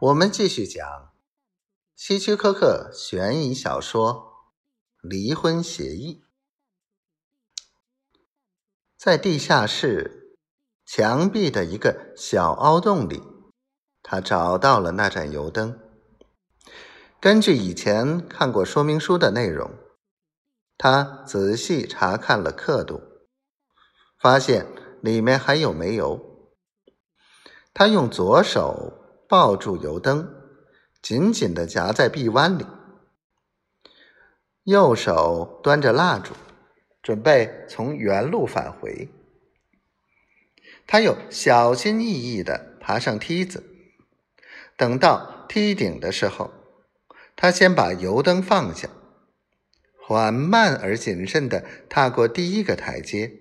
我们继续讲希区柯克悬疑小说《离婚协议》。在地下室墙壁的一个小凹洞里，他找到了那盏油灯。根据以前看过说明书的内容，他仔细查看了刻度，发现里面还有煤油。他用左手。抱住油灯，紧紧的夹在臂弯里，右手端着蜡烛，准备从原路返回。他又小心翼翼的爬上梯子，等到梯顶的时候，他先把油灯放下，缓慢而谨慎的踏过第一个台阶，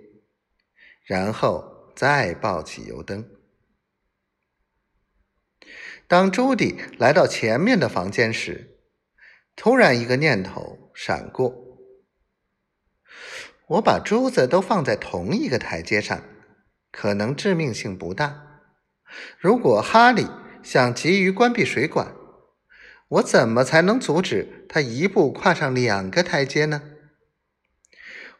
然后再抱起油灯。当朱迪来到前面的房间时，突然一个念头闪过：我把珠子都放在同一个台阶上，可能致命性不大。如果哈利想急于关闭水管，我怎么才能阻止他一步跨上两个台阶呢？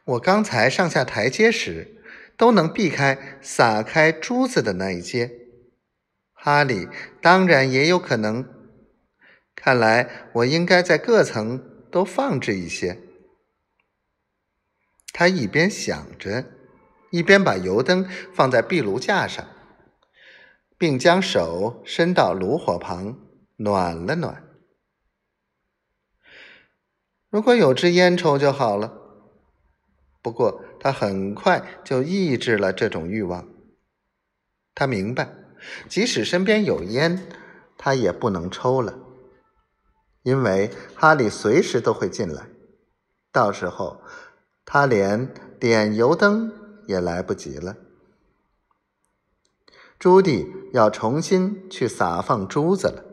我刚才上下台阶时，都能避开撒开珠子的那一阶。哈利当然也有可能。看来我应该在各层都放置一些。他一边想着，一边把油灯放在壁炉架上，并将手伸到炉火旁暖了暖。如果有支烟抽就好了。不过他很快就抑制了这种欲望。他明白。即使身边有烟，他也不能抽了，因为哈利随时都会进来，到时候他连点油灯也来不及了。朱棣要重新去撒放珠子了。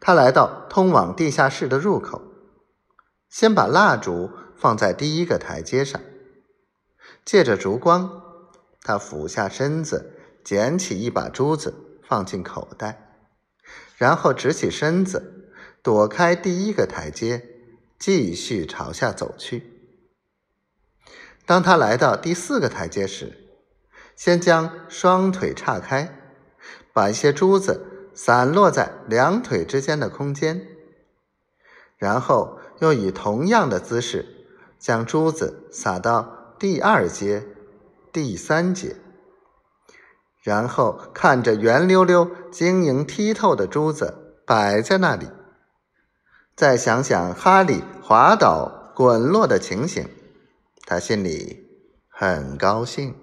他来到通往地下室的入口，先把蜡烛放在第一个台阶上，借着烛光，他俯下身子。捡起一把珠子，放进口袋，然后直起身子，躲开第一个台阶，继续朝下走去。当他来到第四个台阶时，先将双腿岔开，把一些珠子散落在两腿之间的空间，然后又以同样的姿势将珠子撒到第二阶、第三阶。然后看着圆溜溜、晶莹剔透的珠子摆在那里，再想想哈利滑倒、滚落的情形，他心里很高兴。